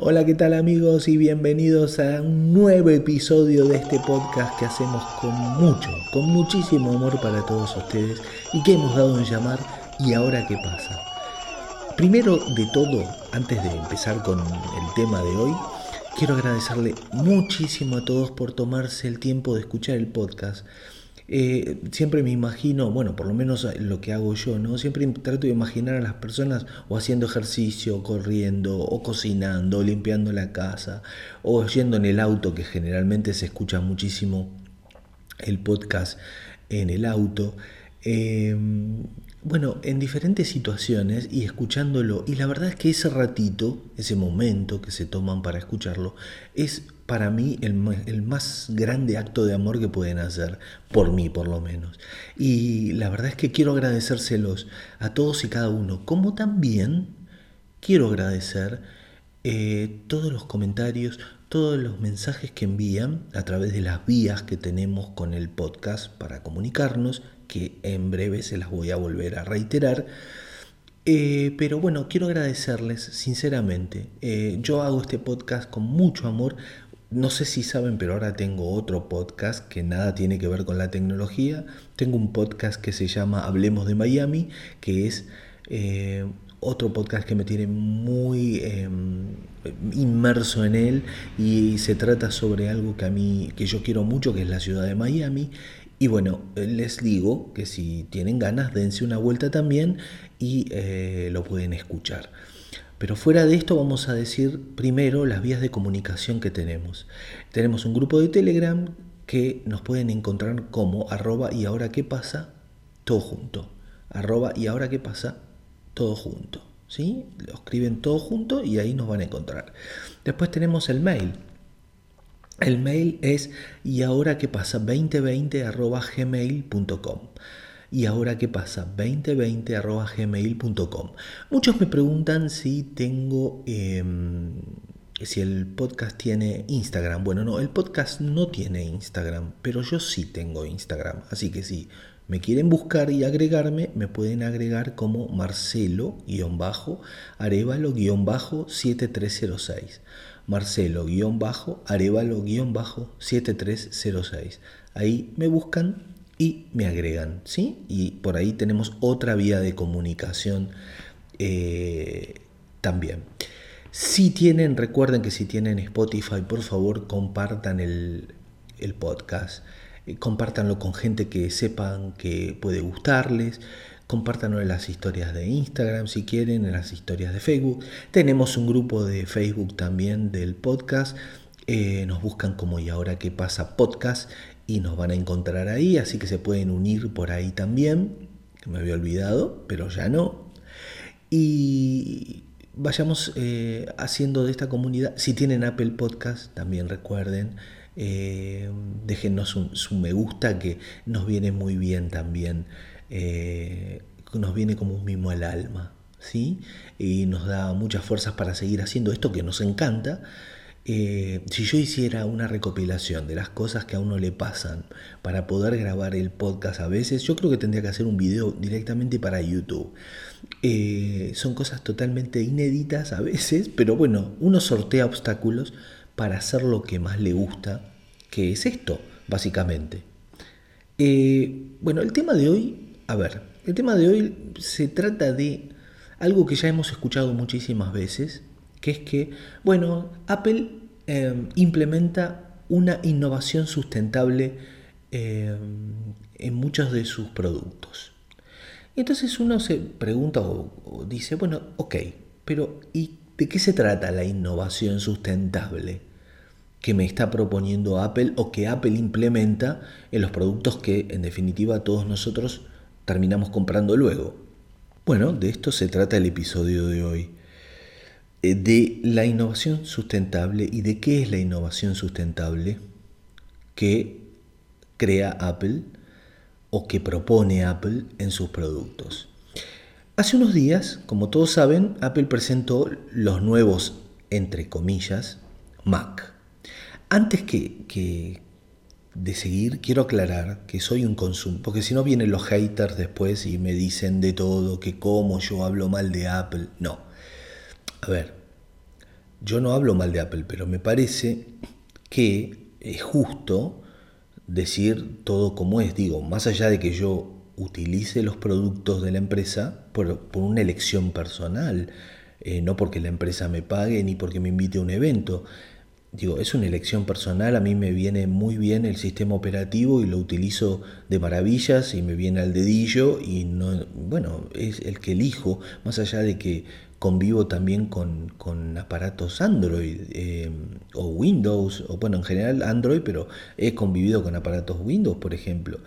Hola, ¿qué tal amigos? Y bienvenidos a un nuevo episodio de este podcast que hacemos con mucho, con muchísimo amor para todos ustedes y que hemos dado en llamar ¿Y ahora qué pasa? Primero de todo, antes de empezar con el tema de hoy, quiero agradecerle muchísimo a todos por tomarse el tiempo de escuchar el podcast. Eh, siempre me imagino, bueno, por lo menos lo que hago yo, ¿no? Siempre trato de imaginar a las personas o haciendo ejercicio, corriendo, o cocinando, o limpiando la casa, o yendo en el auto, que generalmente se escucha muchísimo el podcast en el auto. Eh, bueno, en diferentes situaciones y escuchándolo, y la verdad es que ese ratito, ese momento que se toman para escucharlo, es para mí el, el, más grande acto de amor que pueden hacer, por mí por lo menos. Y la verdad es que quiero agradecérselos a todos y cada uno, como también quiero agradecer eh, todos los comentarios, todos los mensajes que envían a través de las vías que tenemos con el podcast para comunicarnos que en breve se las voy a volver a reiterar. Eh, pero bueno, quiero agradecerles sinceramente. Eh, yo hago este podcast con mucho amor. No sé si saben, pero ahora tengo otro podcast que nada tiene que ver con la tecnología. Tengo un podcast que se llama Hablemos de Miami, que es eh, otro podcast que me tiene muy em, inmerso en él y se trata sobre algo que a mí que yo quiero mucho que es la ciudad de Miami y bueno, les digo que si tienen ganas, dense una vuelta también y eh, lo pueden escuchar. Pero fuera de esto vamos a decir primero las vías de comunicación que tenemos. Tenemos un grupo de Telegram que nos pueden encontrar como arroba y ahora qué pasa, todo junto. Arroba y ahora qué pasa, todo junto. ¿Sí? Lo escriben todo junto y ahí nos van a encontrar. Después tenemos el mail el mail es y ahora qué pasa 2020 arroba gmail.com. Y ahora qué pasa 2020 arroba gmail.com. Muchos me preguntan si tengo, em, si el podcast tiene Instagram. Bueno, no, el podcast no tiene Instagram, pero yo sí tengo Instagram. Así que si me quieren buscar y agregarme, me pueden agregar como Marcelo-Arevalo-7306. Marcelo-Arevalo-7306. Ahí me buscan y me agregan, ¿sí? Y por ahí tenemos otra vía de comunicación eh, también. Si tienen, recuerden que si tienen Spotify, por favor compartan el, podcast, eh, compártanlo con gente que sepan que puede gustarles. Compártanlo en las historias de Instagram si quieren, en las historias de Facebook. Tenemos un grupo de Facebook también del podcast. Eh, nos buscan como y ahora qué pasa podcast y nos van a encontrar ahí, así que se pueden unir por ahí también, que me había olvidado, pero ya no. Y vayamos eh, haciendo de esta comunidad, si tienen Apple Podcast, también recuerden, eh, déjenos un, su me gusta que nos viene muy bien también eh, nos viene como un mimo al alma, ¿sí? Y nos da muchas fuerzas para seguir haciendo esto que nos encanta. Eh, si yo hiciera una recopilación de las cosas que a uno le pasan para poder grabar el podcast a veces, yo creo que tendría que hacer un video directamente para YouTube. Eh, son cosas totalmente inéditas a veces, pero bueno, uno sortea obstáculos para hacer lo que más le gusta, que es esto, básicamente. bueno, el tema de hoy a ver, el tema de hoy se trata de algo que ya hemos escuchado muchísimas veces, que es que, bueno, Apple em, implementa una innovación sustentable em, en muchos de sus productos. Y entonces uno se pregunta o, dice, bueno, ok, pero ¿y de qué se trata la innovación sustentable que me está proponiendo Apple o que Apple implementa en los productos que en definitiva todos nosotros terminamos comprando luego. Bueno, de esto se trata el episodio de hoy. Eh, de la innovación sustentable y de qué es la innovación sustentable que crea Apple o que propone Apple en sus productos. Hace unos días, como todos saben, Apple presentó los nuevos, entre comillas, Mac. Antes que, que, de seguir, quiero aclarar que soy un consumo, porque si no vienen los haters después y me dicen de todo, que como yo hablo mal de Apple. No. A ver, yo no hablo mal de Apple, pero me parece que es justo decir todo como es. Digo, más allá de que yo utilice los productos de la empresa por, una elección personal, eh, no porque la empresa me pague ni porque me invite a un evento. Digo, es una elección personal, a mí me viene muy bien el sistema operativo y lo utilizo de maravillas y me viene al dedillo y no, bueno, es el que elijo, más allá de que convivo también con, aparatos Android eh, o Windows, o bueno, en general Android, pero he convivido con aparatos Windows, por ejemplo.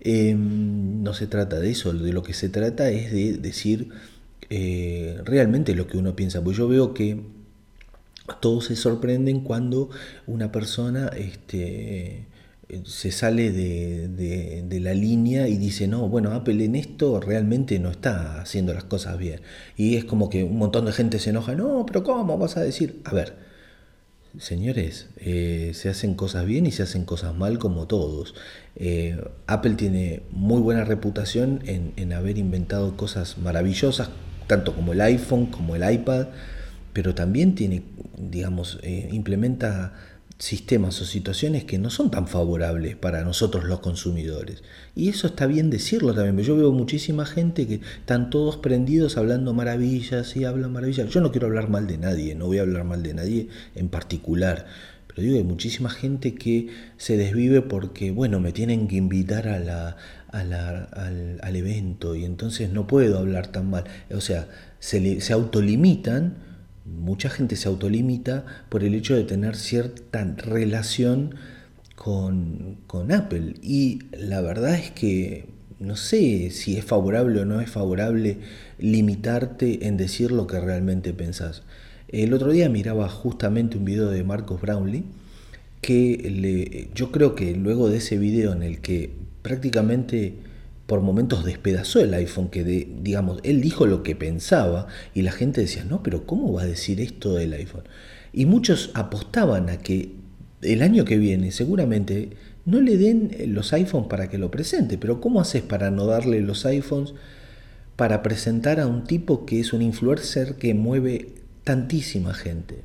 Em, no se trata de eso, de lo que se trata es de decir eh, realmente lo que uno piensa. Pues yo veo que todos se sorprenden cuando una persona este, se sale de, la línea y dice, no, bueno, Apple en esto realmente no está haciendo las cosas bien. Y es como que un montón de gente se enoja, no, pero ¿cómo vas a decir? A ver, señores, eh, se hacen cosas bien y se hacen cosas mal como todos. Eh, Apple tiene muy buena reputación en, haber inventado cosas maravillosas, tanto como el iPhone, como el iPad, pero también tiene, digamos, eh, implementa sistemas o situaciones que no son tan favorables para nosotros los consumidores. Y eso está bien decirlo también. Yo veo muchísima gente que están todos prendidos hablando maravillas y hablan maravillas. Yo no quiero hablar mal de nadie, no voy a hablar mal de nadie en particular. Pero digo, hay muchísima gente que se desvive porque, bueno, me tienen que invitar a la, al, al, evento y entonces no puedo hablar tan mal. O sea, se, se autolimitan mucha gente se autolimita por el hecho de tener cierta relación con, Apple. Y la verdad es que no sé si es favorable o no es favorable limitarte en decir lo que realmente pensás. El otro día miraba justamente un video de Marcos Brownlee que le, yo creo que luego de ese video en el que prácticamente por momentos despedazó el iPhone, que digamos, él dijo lo que pensaba y la gente decía, no, pero ¿cómo va a decir esto del iPhone? Y muchos apostaban a que el año que viene seguramente no le den los iPhones para que lo presente, pero ¿cómo haces para no darle los iPhones para presentar a un tipo que es un influencer que mueve tantísima gente?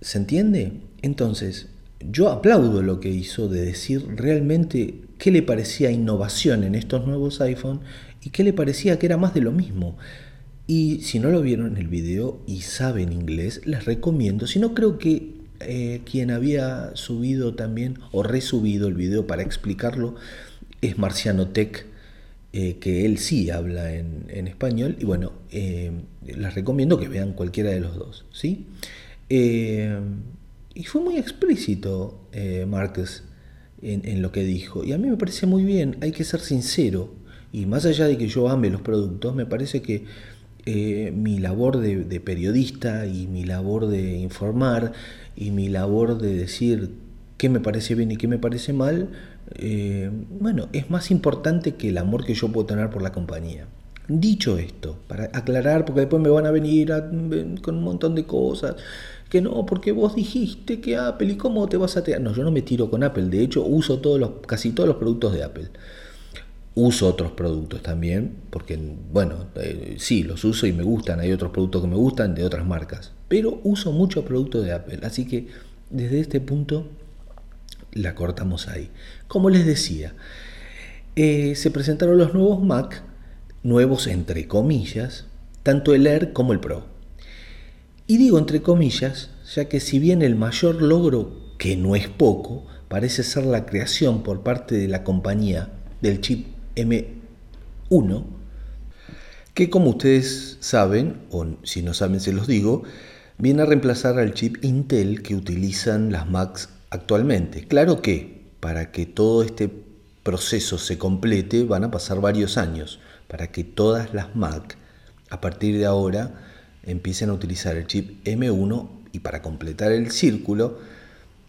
¿Se entiende? Entonces, yo aplaudo lo que hizo de decir realmente qué le parecía innovación en estos nuevos iPhone y qué le parecía que era más de lo mismo. Y si no lo vieron en el video y saben inglés, les recomiendo. Si no, creo que eh, quien había subido también o resubido el video para explicarlo es Marciano Tech, eh, que él sí habla en, español. Y bueno, eh, les recomiendo que vean cualquiera de los dos. ¿sí? Y fue muy explícito eh, En, lo que dijo. Y a mí me parece muy bien, hay que ser sincero. Y más allá de que yo ame los productos, me parece que eh, mi labor de, periodista y mi labor de informar y mi labor de decir qué me parece bien y qué me parece mal, eh, bueno, es más importante que el amor que yo puedo tener por la compañía. Dicho esto, para aclarar, porque después me van a venir con un montón de cosas, que no, porque vos dijiste que Apple y cómo te vas a tirar. No, yo no me tiro con Apple, de hecho uso todos los, casi todos los productos de Apple. Uso otros productos también, porque bueno, eh, sí, los uso y me gustan, hay otros productos que me gustan de otras marcas, pero uso muchos productos de Apple, así que desde este punto la cortamos ahí. Como les decía, eh, se presentaron los nuevos Mac, nuevos entre comillas, tanto el Air como el Pro. Y digo entre comillas, ya que si bien el mayor logro, que no es poco, parece ser la creación por parte de la compañía del chip M1, que como ustedes saben, o si no saben se los digo, viene a reemplazar al chip Intel que utilizan las Macs actualmente. Claro que para que todo este proceso se complete van a pasar varios años, para que todas las Mac a partir de ahora empiecen a utilizar el chip M1 y para completar el círculo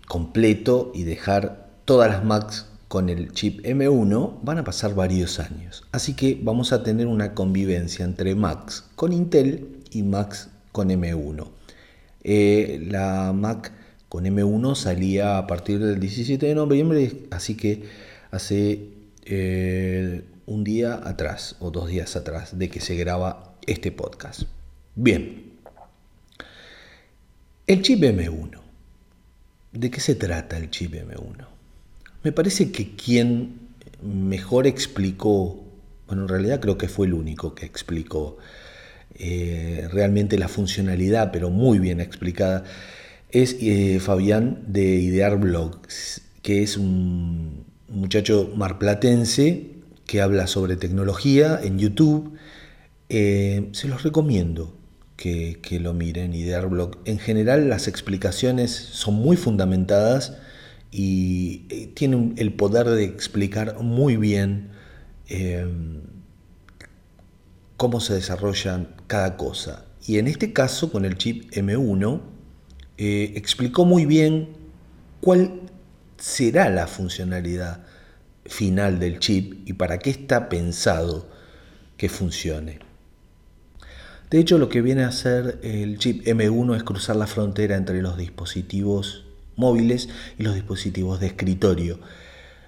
completo y dejar todas las Macs con el chip M1 van a pasar varios años. Así que vamos a tener una convivencia entre Macs con Intel y Macs con M1. Eh, la Mac con M1 salía a partir del 17 de noviembre, así que hace eh, un día atrás o dos días atrás de que se graba este podcast. Bien. El chip M1. ¿De qué se trata el chip M1? Me parece que quien mejor explicó, bueno, en realidad creo que fue el único que explicó eh, realmente la funcionalidad, pero muy bien explicada, es eh, Fabián de Idear Blogs, que es un muchacho marplatense que habla sobre tecnología en YouTube. Eh, se los recomiendo que, lo miren, Idear Blog. En general las explicaciones son muy fundamentadas y tienen el poder de explicar muy bien cómo se desarrollan cada cosa. Y en este caso, con el chip M1, eh, explicó muy bien cuál será la funcionalidad final del chip y para qué está pensado que funcione. De hecho, lo que viene a hacer el chip M1 es cruzar la frontera entre los dispositivos móviles y los dispositivos de escritorio,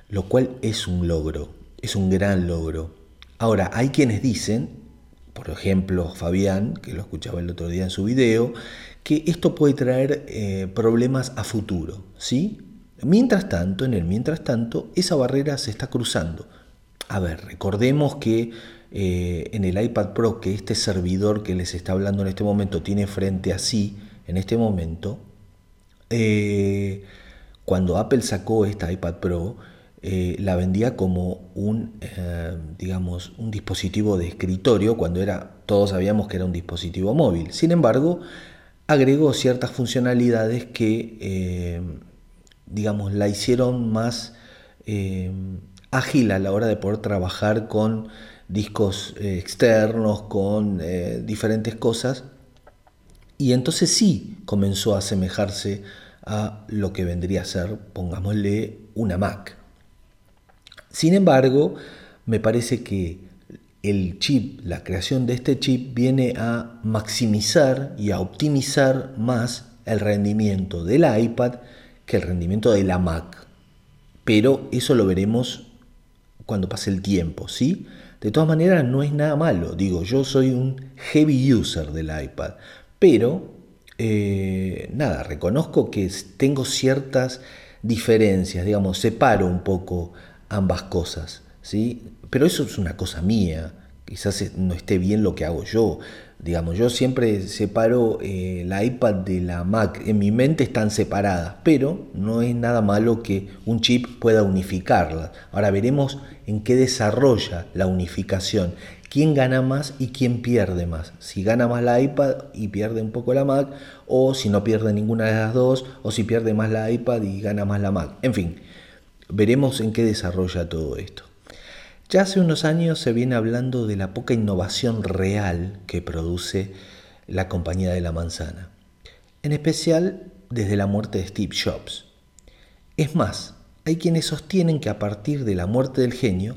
lo cual es un logro, es un gran logro. Ahora, hay quienes dicen por ejemplo Fabián, que lo escuchaba el otro día en su video, que esto puede traer eh, problemas a futuro, ¿sí? Mientras tanto, en el mientras tanto, esa barrera se está cruzando. A ver, recordemos que eh, en el iPad Pro, que este servidor que les está hablando en este momento tiene frente a sí, en este momento, eh, cuando Apple sacó esta iPad Pro, eh, la vendía como un, digamos, un dispositivo de escritorio cuando era, todos sabíamos que era un dispositivo móvil. Sin embargo, agregó ciertas funcionalidades que, digamos, la hicieron más ágil a la hora de poder trabajar con discos externos, con diferentes cosas. Y entonces sí comenzó a asemejarse a lo que vendría a ser, pongámosle, una Mac. Sin embargo, me parece que el chip, la creación de este chip viene a maximizar y a optimizar más el rendimiento del iPad que el rendimiento de la Mac. Pero eso lo veremos cuando pase el tiempo, ¿sí? De todas maneras, no es nada malo. Digo, yo soy un heavy user del iPad, pero eh, nada, reconozco que tengo ciertas diferencias, digamos, separo un poco ambas cosas, ¿sí? Pero eso es una cosa mía, quizás no esté bien lo que hago yo. Digamos, yo siempre separo eh, la iPad de la Mac, en mi mente están separadas, pero no es nada malo que un chip pueda unificarlas. Ahora veremos en qué desarrolla la unificación, quién gana más y quién pierde más. Si gana más la iPad y pierde un poco la Mac, o si no pierde ninguna de las dos, o si pierde más la iPad y gana más la Mac. En fin, Veremos en qué desarrolla todo esto. Ya hace unos años se viene hablando de la poca innovación real que produce la compañía de la manzana, en especial desde la muerte de Steve Jobs. Es más, hay quienes sostienen que a partir de la muerte del genio,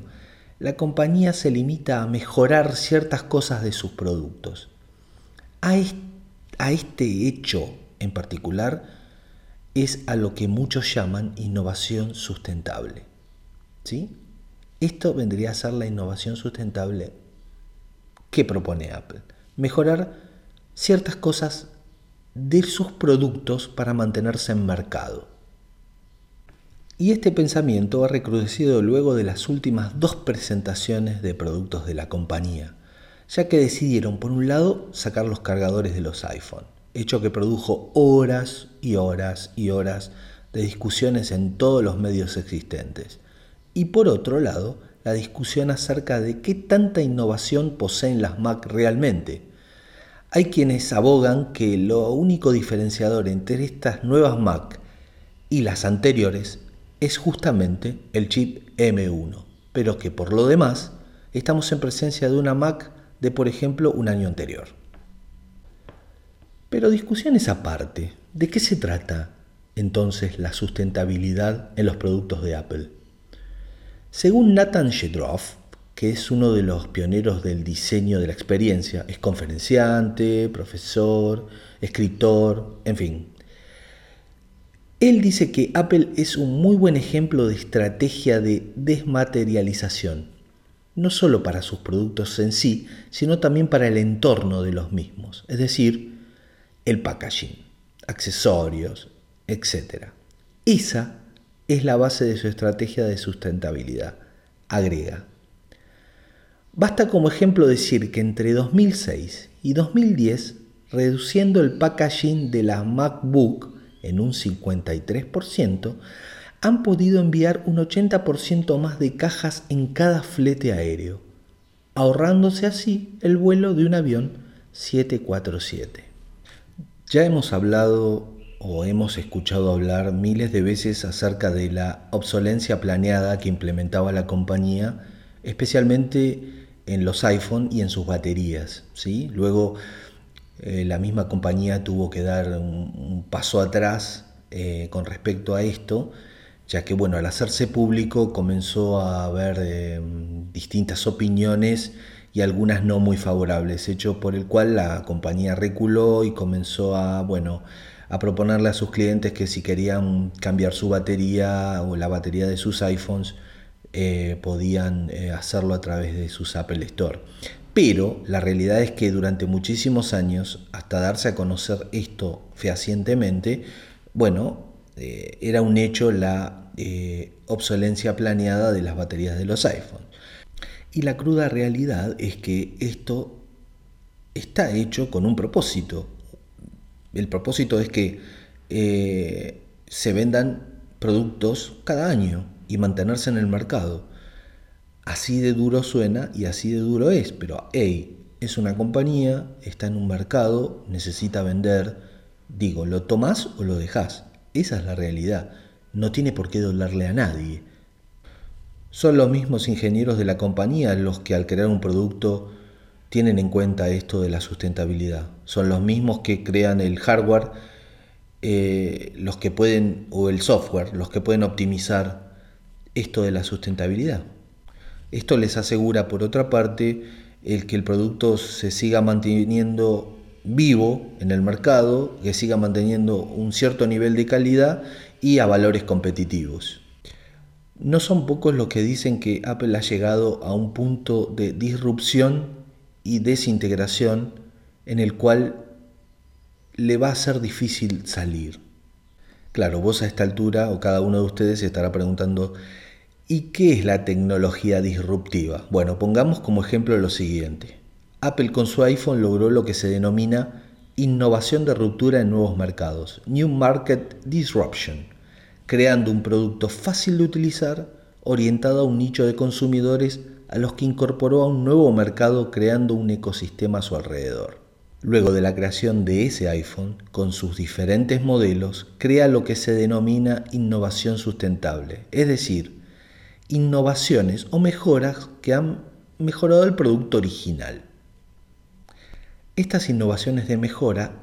la compañía se limita a mejorar ciertas cosas de sus productos. A este hecho en particular es a lo que muchos llaman innovación sustentable. ¿Sí? Esto vendría a ser la innovación sustentable que propone Apple. Mejorar ciertas cosas de sus productos para mantenerse en mercado. Y este pensamiento ha recrudecido luego de las últimas dos presentaciones de productos de la compañía, ya que decidieron, por un lado, sacar los cargadores de los iPhone hecho que produjo horas y horas y horas de discusiones en todos los medios existentes. Y por otro lado, la discusión acerca de qué tanta innovación poseen las Mac realmente. Hay quienes abogan que lo único diferenciador entre estas nuevas Mac y las anteriores es justamente el chip M1, pero que por lo demás estamos en presencia de una Mac de por ejemplo un año anterior. Pero discusiones aparte, ¿de qué se trata entonces la sustentabilidad en los productos de Apple? Según Nathan Shedroff, que es uno de los pioneros del diseño de la experiencia, es conferenciante, profesor, escritor, en fin. Él dice que Apple es un muy buen ejemplo de estrategia de desmaterialización, no solo para sus productos en sí, sino también para el entorno de los mismos, es decir, el packaging. accesorios, etc. Esa es la base de su estrategia de sustentabilidad, agrega. Basta como ejemplo decir que entre 2006 y 2010, reduciendo el packaging de la MacBook en un 53%, han podido enviar un 80% más de cajas en cada flete aéreo, ahorrándose así el vuelo de un avión 747. Ya hemos hablado o hemos escuchado hablar miles de veces acerca de la obsolencia planeada que implementaba la compañía, especialmente en los iPhone y en sus baterías. ¿sí? Luego eh, la misma compañía tuvo que dar un, paso atrás eh, con respecto a esto, ya que bueno, al hacerse público comenzó a haber eh, distintas opiniones y algunas no muy favorables, hecho por el cual la compañía reculó y comenzó a, bueno, a proponerle a sus clientes que si querían cambiar su batería o la batería de sus iPhones, eh, podían eh, hacerlo a través de sus Apple Store. Pero la realidad es que durante muchísimos años, hasta darse a conocer esto fehacientemente, bueno, eh, era un hecho la obsolencia planeada de las baterías de los iPhones. Y la cruda realidad es que esto está hecho con un propósito. El propósito es que se vendan productos cada año y mantenerse en el mercado. Así de duro suena y así de duro es, pero hey, es una compañía, está en un mercado, necesita vender. Digo, ¿lo tomás o lo dejás? Esa es la realidad. No tiene por qué dolerle a nadie. Son los mismos ingenieros de la compañía los que al crear un producto tienen en cuenta esto de la sustentabilidad. Son los mismos que crean el hardware, eh, los que pueden, o el software, los que pueden optimizar esto de la sustentabilidad. Esto les asegura, por otra parte, el que el producto se siga manteniendo vivo en el mercado, que siga manteniendo un cierto nivel de calidad y a valores competitivos. No son pocos los que dicen que Apple ha llegado a un punto de disrupción y desintegración en el cual le va a ser difícil salir. Claro, vos a esta altura o cada uno de ustedes se estará preguntando ¿Y qué es la tecnología disruptiva? Bueno, pongamos como ejemplo lo siguiente. Apple con su iPhone logró lo que se denomina innovación de ruptura en nuevos mercados, New Market Disruption, creando un producto fácil de utilizar, orientado a un nicho de consumidores a los que incorporó a un nuevo mercado creando un ecosistema a su alrededor. Luego de la creación de ese iPhone, con sus diferentes modelos, crea lo que se denomina innovación sustentable, es decir, innovaciones o mejoras que han mejorado el producto original. Estas innovaciones de mejora,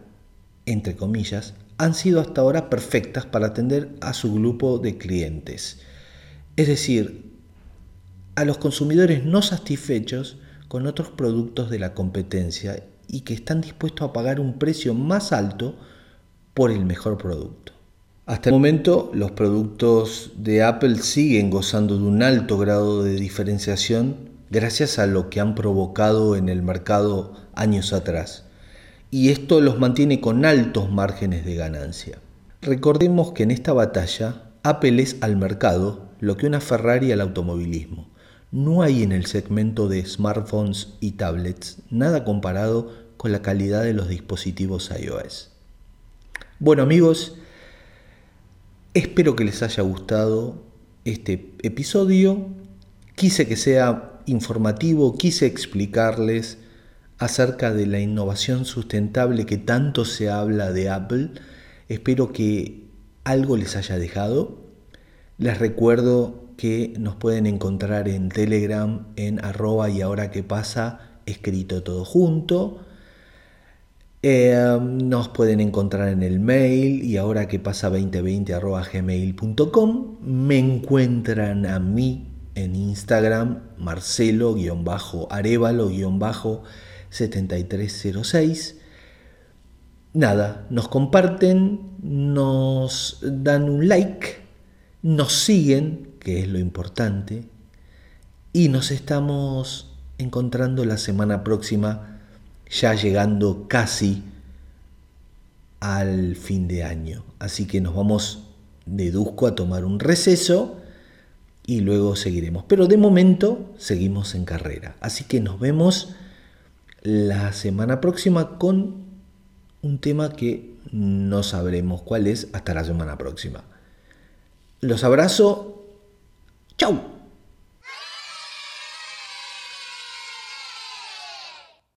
entre comillas, han sido hasta ahora perfectas para atender a su grupo de clientes, es decir, a los consumidores no satisfechos con otros productos de la competencia y que están dispuestos a pagar un precio más alto por el mejor producto. Hasta el momento los productos de Apple siguen gozando de un alto grado de diferenciación gracias a lo que han provocado en el mercado años atrás. Y esto los mantiene con altos márgenes de ganancia. Recordemos que en esta batalla Apple es al mercado lo que una Ferrari al automovilismo. No hay en el segmento de smartphones y tablets nada comparado con la calidad de los dispositivos iOS. Bueno amigos, Espero que les haya gustado este episodio. Quise que sea informativo, quise explicarles acerca de la innovación sustentable que tanto se habla de Apple. Espero que algo les haya dejado. Les recuerdo que nos pueden encontrar en Telegram en arroba y ahora que pasa escrito todo junto. Em, nos pueden encontrar en el mail y ahora que pasa 2020 gmail.com. Me encuentran a mí en Instagram marcelo-arevalo-7306. Nada, nos comparten, nos dan un like, nos siguen, que es lo importante, y nos estamos encontrando la semana próxima ya llegando casi al fin de año. Así que nos vamos, deduzco, a tomar un receso y luego seguiremos. Pero de momento seguimos en carrera. Así que nos vemos la semana próxima con un tema que no sabremos cuál es hasta la semana próxima. Los abrazo. Chau.